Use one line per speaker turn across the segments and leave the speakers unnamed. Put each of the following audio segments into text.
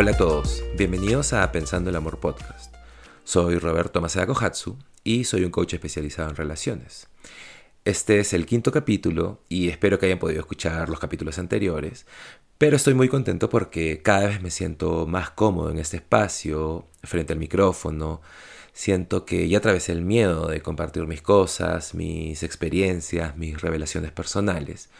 Hola a todos, bienvenidos a Pensando el Amor Podcast. Soy Roberto Maceda Kohatsu y soy un coach especializado en relaciones. Este es el quinto capítulo y espero que hayan podido escuchar los capítulos anteriores, pero estoy muy contento porque cada vez me siento más cómodo en este espacio, frente al micrófono. Siento que ya atravesé el miedo de compartir mis cosas, mis experiencias, mis revelaciones personales.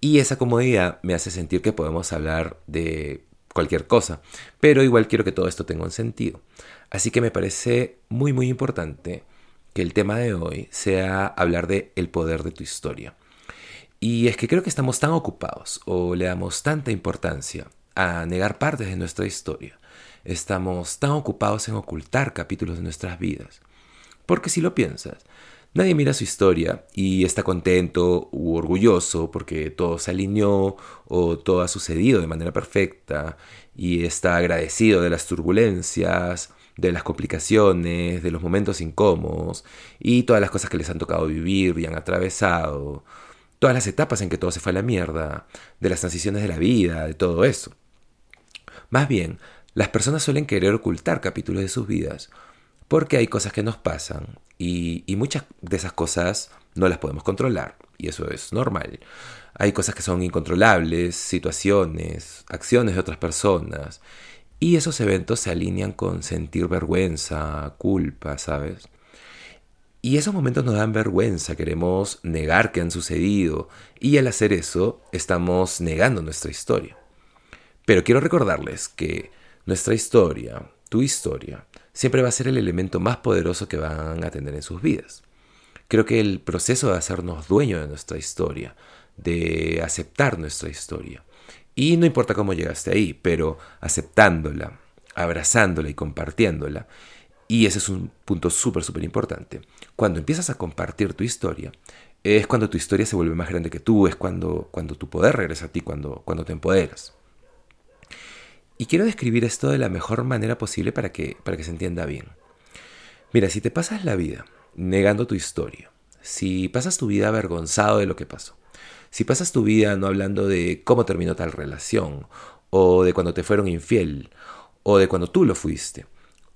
Y esa comodidad me hace sentir que podemos hablar de cualquier cosa, pero igual quiero que todo esto tenga un sentido. Así que me parece muy muy importante que el tema de hoy sea hablar de el poder de tu historia. Y es que creo que estamos tan ocupados o le damos tanta importancia a negar partes de nuestra historia. Estamos tan ocupados en ocultar capítulos de nuestras vidas. Porque si lo piensas, nadie mira su historia y está contento u orgulloso porque todo se alineó o todo ha sucedido de manera perfecta y está agradecido de las turbulencias de las complicaciones, de los momentos incómodos y todas las cosas que les han tocado vivir y han atravesado, todas las etapas en que todo se fue a la mierda, de las transiciones de la vida, de todo eso. Más bien, las personas suelen querer ocultar capítulos de sus vidas porque hay cosas que nos pasan y, muchas de esas cosas no las podemos controlar y eso es normal. Hay cosas que son incontrolables, situaciones, acciones de otras personas y esos eventos se alinean con sentir vergüenza, culpa, ¿sabes? Y esos momentos nos dan vergüenza, queremos negar que han sucedido y al hacer eso estamos negando nuestra historia. Pero quiero recordarles que nuestra historia, tu historia, siempre va a ser el elemento más poderoso que van a tener en sus vidas. Creo que el proceso de hacernos dueño de nuestra historia, de aceptar nuestra historia, y no importa cómo llegaste ahí, pero aceptándola, abrazándola y compartiéndola. Y ese es un punto súper, súper importante. Cuando empiezas a compartir tu historia, es cuando tu historia se vuelve más grande que tú, es cuando, cuando tu poder regresa a ti, cuando, cuando te empoderas. Y quiero describir esto de la mejor manera posible para que, para que se entienda bien. Mira, si te pasas la vida negando tu historia, si pasas tu vida avergonzado de lo que pasó, si pasas tu vida no hablando de cómo terminó tal relación, o de cuando te fueron infiel, o de cuando tú lo fuiste,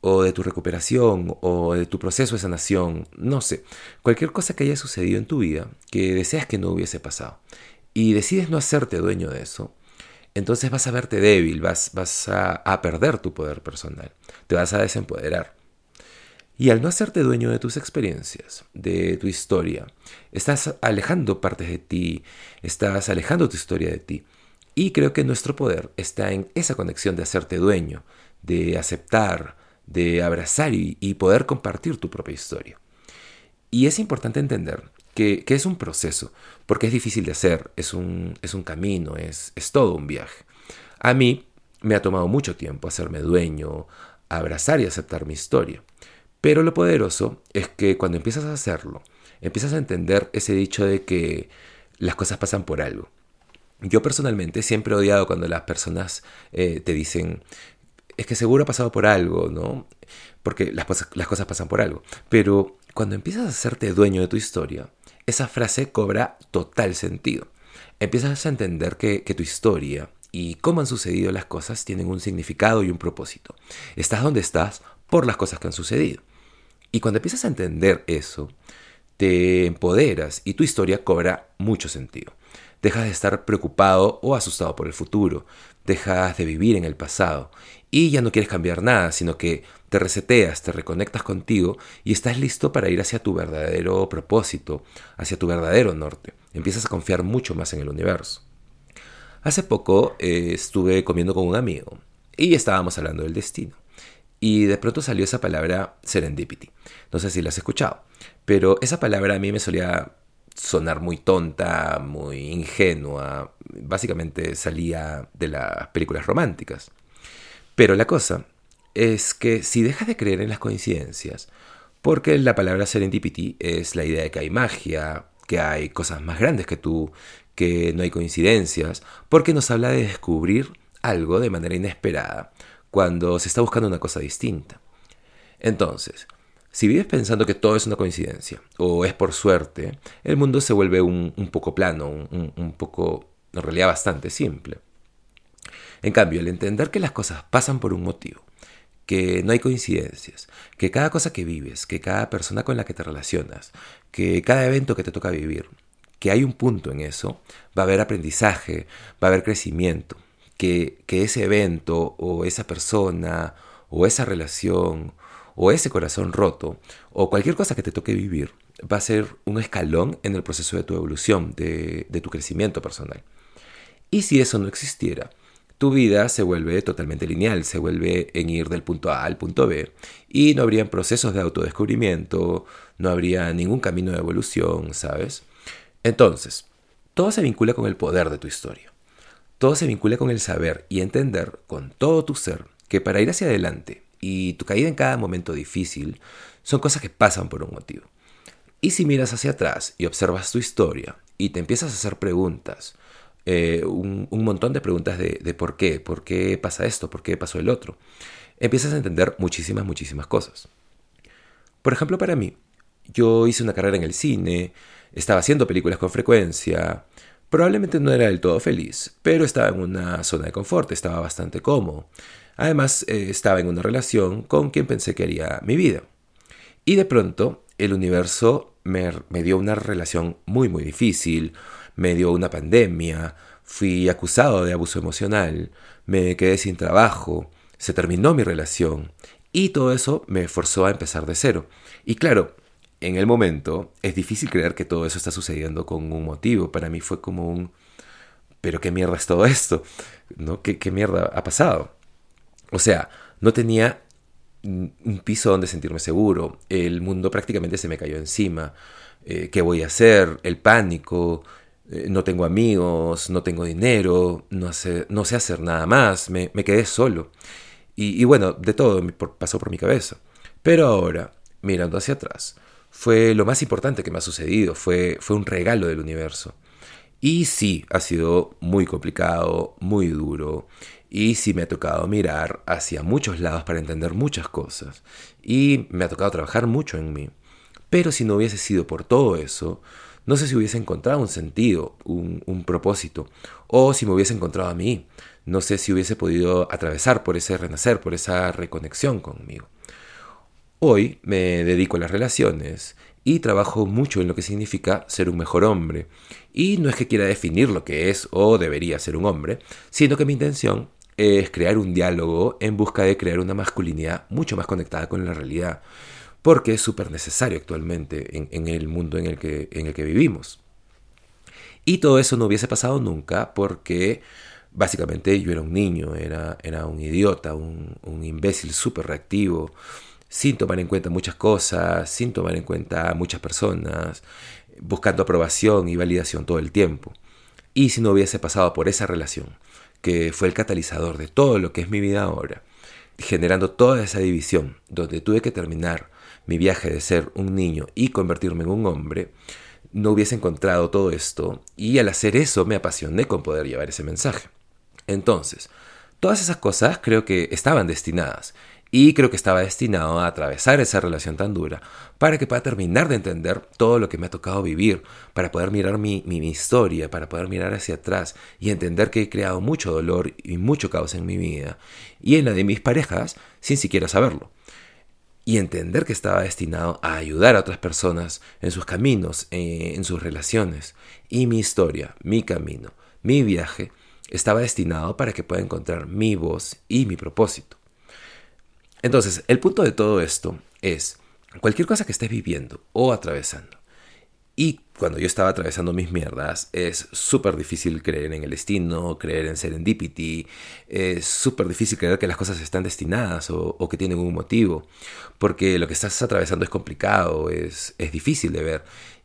o de tu recuperación, o de tu proceso de sanación, no sé, cualquier cosa que haya sucedido en tu vida que deseas que no hubiese pasado, y decides no hacerte dueño de eso, entonces vas a verte débil, vas, a, perder tu poder personal, te vas a desempoderar. Y al no hacerte dueño de tus experiencias, de tu historia, estás alejando partes de ti, estás alejando tu historia de ti. Y creo que nuestro poder está en esa conexión de hacerte dueño, de aceptar, de abrazar y, poder compartir tu propia historia. Y es importante entender que, es un proceso, porque es difícil de hacer, es un, es un camino, es, es todo un viaje. A mí me ha tomado mucho tiempo hacerme dueño, abrazar y aceptar mi historia. Pero lo poderoso es que cuando empiezas a hacerlo, empiezas a entender ese dicho de que las cosas pasan por algo. Yo personalmente siempre he odiado cuando las personas eh, te dicen, es que seguro ha pasado por algo, ¿no? Porque las, las cosas pasan por algo. Pero cuando empiezas a hacerte dueño de tu historia, esa frase cobra total sentido. Empiezas a entender que, que tu historia y cómo han sucedido las cosas tienen un significado y un propósito. Estás donde estás por las cosas que han sucedido. Y cuando empiezas a entender eso, te empoderas y tu historia cobra mucho sentido. Dejas de estar preocupado o asustado por el futuro, dejas de vivir en el pasado y ya no quieres cambiar nada, sino que te reseteas, te reconectas contigo y estás listo para ir hacia tu verdadero propósito, hacia tu verdadero norte. Empiezas a confiar mucho más en el universo. Hace poco eh, estuve comiendo con un amigo y estábamos hablando del destino y de pronto salió esa palabra serendipity. No sé si la has escuchado, pero esa palabra a mí me solía sonar muy tonta, muy ingenua, básicamente salía de las películas románticas. Pero la cosa es que si dejas de creer en las coincidencias, porque la palabra serendipity es la idea de que hay magia, que hay cosas más grandes que tú, que no hay coincidencias, porque nos habla de descubrir algo de manera inesperada, cuando se está buscando una cosa distinta. Entonces, si vives pensando que todo es una coincidencia o es por suerte, el mundo se vuelve un, poco plano, un, poco, en realidad bastante simple. En cambio, el entender que las cosas pasan por un motivo, que no hay coincidencias, que cada cosa que vives, que cada persona con la que te relacionas, que cada evento que te toca vivir, que hay un punto en eso, va a haber aprendizaje, va a haber crecimiento, que ese evento o esa persona o esa relación o ese corazón roto o cualquier cosa que te toque vivir va a ser un escalón en el proceso de tu evolución, de, tu crecimiento personal. Y si eso no existiera, tu vida se vuelve totalmente lineal, se vuelve en ir del punto A al punto B y no habrían procesos de autodescubrimiento, no habría ningún camino de evolución, ¿sabes? Entonces, todo se vincula con el poder de tu historia. Todo se vincula con el saber y entender con todo tu ser que para ir hacia adelante y tu caída en cada momento difícil son cosas que pasan por un motivo. Y si miras hacia atrás y observas tu historia y te empiezas a hacer preguntas, eh, un, montón de preguntas de, de, por qué, por qué pasa esto, por qué pasó el otro, empiezas a entender muchísimas, muchísimas cosas. Por ejemplo, para mí, yo hice una carrera en el cine, estaba haciendo películas con frecuencia, probablemente no era del todo feliz, pero estaba en una zona de confort, estaba bastante cómodo. Además, eh, estaba en una relación con quien pensé que haría mi vida. Y de pronto, el universo me, me dio una relación muy, muy difícil, me dio una pandemia, fui acusado de abuso emocional, me quedé sin trabajo, se terminó mi relación y todo eso me forzó a empezar de cero. Y claro, en el momento es difícil creer que todo eso está sucediendo con un motivo. Para mí fue como un... Pero qué mierda es todo esto, ¿no? ¿Qué, qué mierda ha pasado? O sea, no tenía un piso donde sentirme seguro. El mundo prácticamente se me cayó encima. Eh, ¿Qué voy a hacer? El pánico, eh, no tengo amigos, no tengo dinero, no sé, no sé hacer nada más, me, quedé solo. Y, bueno, de todo pasó por mi cabeza. Pero ahora, mirando hacia atrás, fue lo más importante que me ha sucedido, fue un regalo del universo. Y sí, ha sido muy complicado, muy duro, y sí me ha tocado mirar hacia muchos lados para entender muchas cosas, y me ha tocado trabajar mucho en mí. Pero si no hubiese sido por todo eso, no sé si hubiese encontrado un sentido, un, propósito, o si me hubiese encontrado a mí. No sé si hubiese podido atravesar por ese renacer, por esa reconexión conmigo. Hoy me dedico a las relaciones y trabajo mucho en lo que significa ser un mejor hombre. Y no es que quiera definir lo que es o debería ser un hombre, sino que mi intención es crear un diálogo en busca de crear una masculinidad mucho más conectada con la realidad porque es súper necesario actualmente en, el mundo en el, que, en el que vivimos. Y todo eso no hubiese pasado nunca porque básicamente yo era un niño, era, era un idiota, un, un imbécil súper reactivo, sin tomar en cuenta muchas cosas, sin tomar en cuenta muchas personas, buscando aprobación y validación todo el tiempo. Y si no hubiese pasado por esa relación, que fue el catalizador de todo lo que es mi vida ahora, generando toda esa división, donde tuve que terminar mi viaje de ser un niño y convertirme en un hombre, no hubiese encontrado todo esto y al hacer eso me apasioné con poder llevar ese mensaje. Entonces, todas esas cosas creo que estaban destinadas y creo que estaba destinado a atravesar esa relación tan dura para que pueda terminar de entender todo lo que me ha tocado vivir, para poder mirar mi, mi, historia, para poder mirar hacia atrás y entender que he creado mucho dolor y mucho caos en mi vida y en la de mis parejas sin siquiera saberlo y entender que estaba destinado a ayudar a otras personas en sus caminos, eh, en sus relaciones. Y mi historia, mi camino, mi viaje, estaba destinado para que pueda encontrar mi voz y mi propósito. Entonces, el punto de todo esto es, cualquier cosa que estés viviendo o atravesando, y cuando yo estaba atravesando mis mierdas, es súper difícil creer en el destino, creer en serendipity, es súper difícil creer que las cosas están destinadas o, que tienen un motivo, porque lo que estás atravesando es complicado, es, es difícil de ver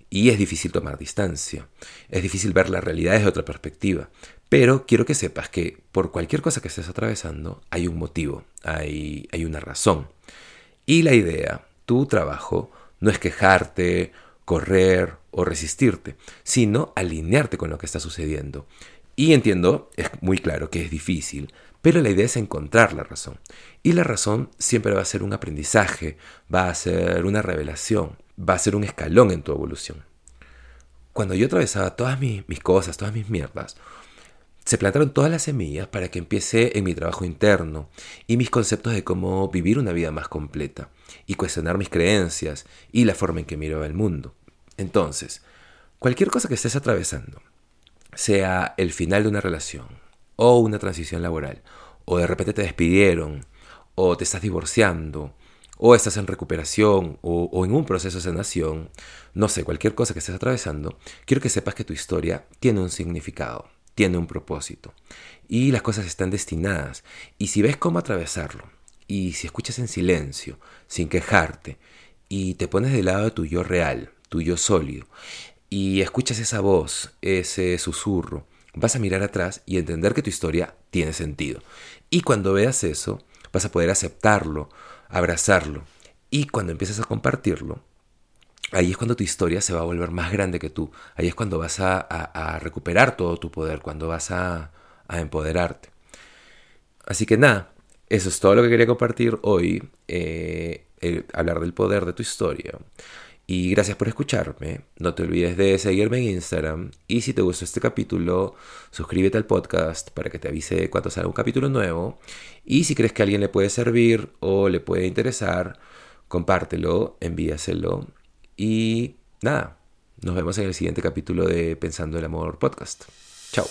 y es difícil tomar distancia, es difícil ver la realidad desde otra perspectiva. Pero quiero que sepas que por cualquier cosa que estés atravesando hay un motivo, hay, hay una razón. Y la idea, tu trabajo, no es quejarte correr o resistirte, sino alinearte con lo que está sucediendo. Y entiendo, es muy claro que es difícil, pero la idea es encontrar la razón. Y la razón siempre va a ser un aprendizaje, va a ser una revelación, va a ser un escalón en tu evolución. Cuando yo atravesaba todas mis, cosas, todas mis mierdas, se plantaron todas las semillas para que empiece en mi trabajo interno y mis conceptos de cómo vivir una vida más completa y cuestionar mis creencias y la forma en que miro el mundo. Entonces, cualquier cosa que estés atravesando, sea el final de una relación o una transición laboral, o de repente te despidieron, o te estás divorciando, o estás en recuperación, o, en un proceso de sanación, no sé, cualquier cosa que estés atravesando, quiero que sepas que tu historia tiene un significado tiene un propósito y las cosas están destinadas. Y si ves cómo atravesarlo, y si escuchas en silencio, sin quejarte, y te pones del lado de tu yo real, tu yo sólido, y escuchas esa voz, ese susurro, vas a mirar atrás y entender que tu historia tiene sentido. Y cuando veas eso, vas a poder aceptarlo, abrazarlo, y cuando empiezas a compartirlo, ahí es cuando tu historia se va a volver más grande que tú. Ahí es cuando vas a, recuperar todo tu poder, cuando vas a, empoderarte. Así que nada, eso es todo lo que quería compartir hoy, eh, hablar del poder de tu historia. Y gracias por escucharme. No te olvides de seguirme en Instagram. Y si te gustó este capítulo, suscríbete al podcast para que te avise cuando salga un capítulo nuevo. Y si crees que a alguien le puede servir o le puede interesar, compártelo, envíaselo y nada, nos vemos en el siguiente capítulo de Pensando el Amor Podcast. Chao.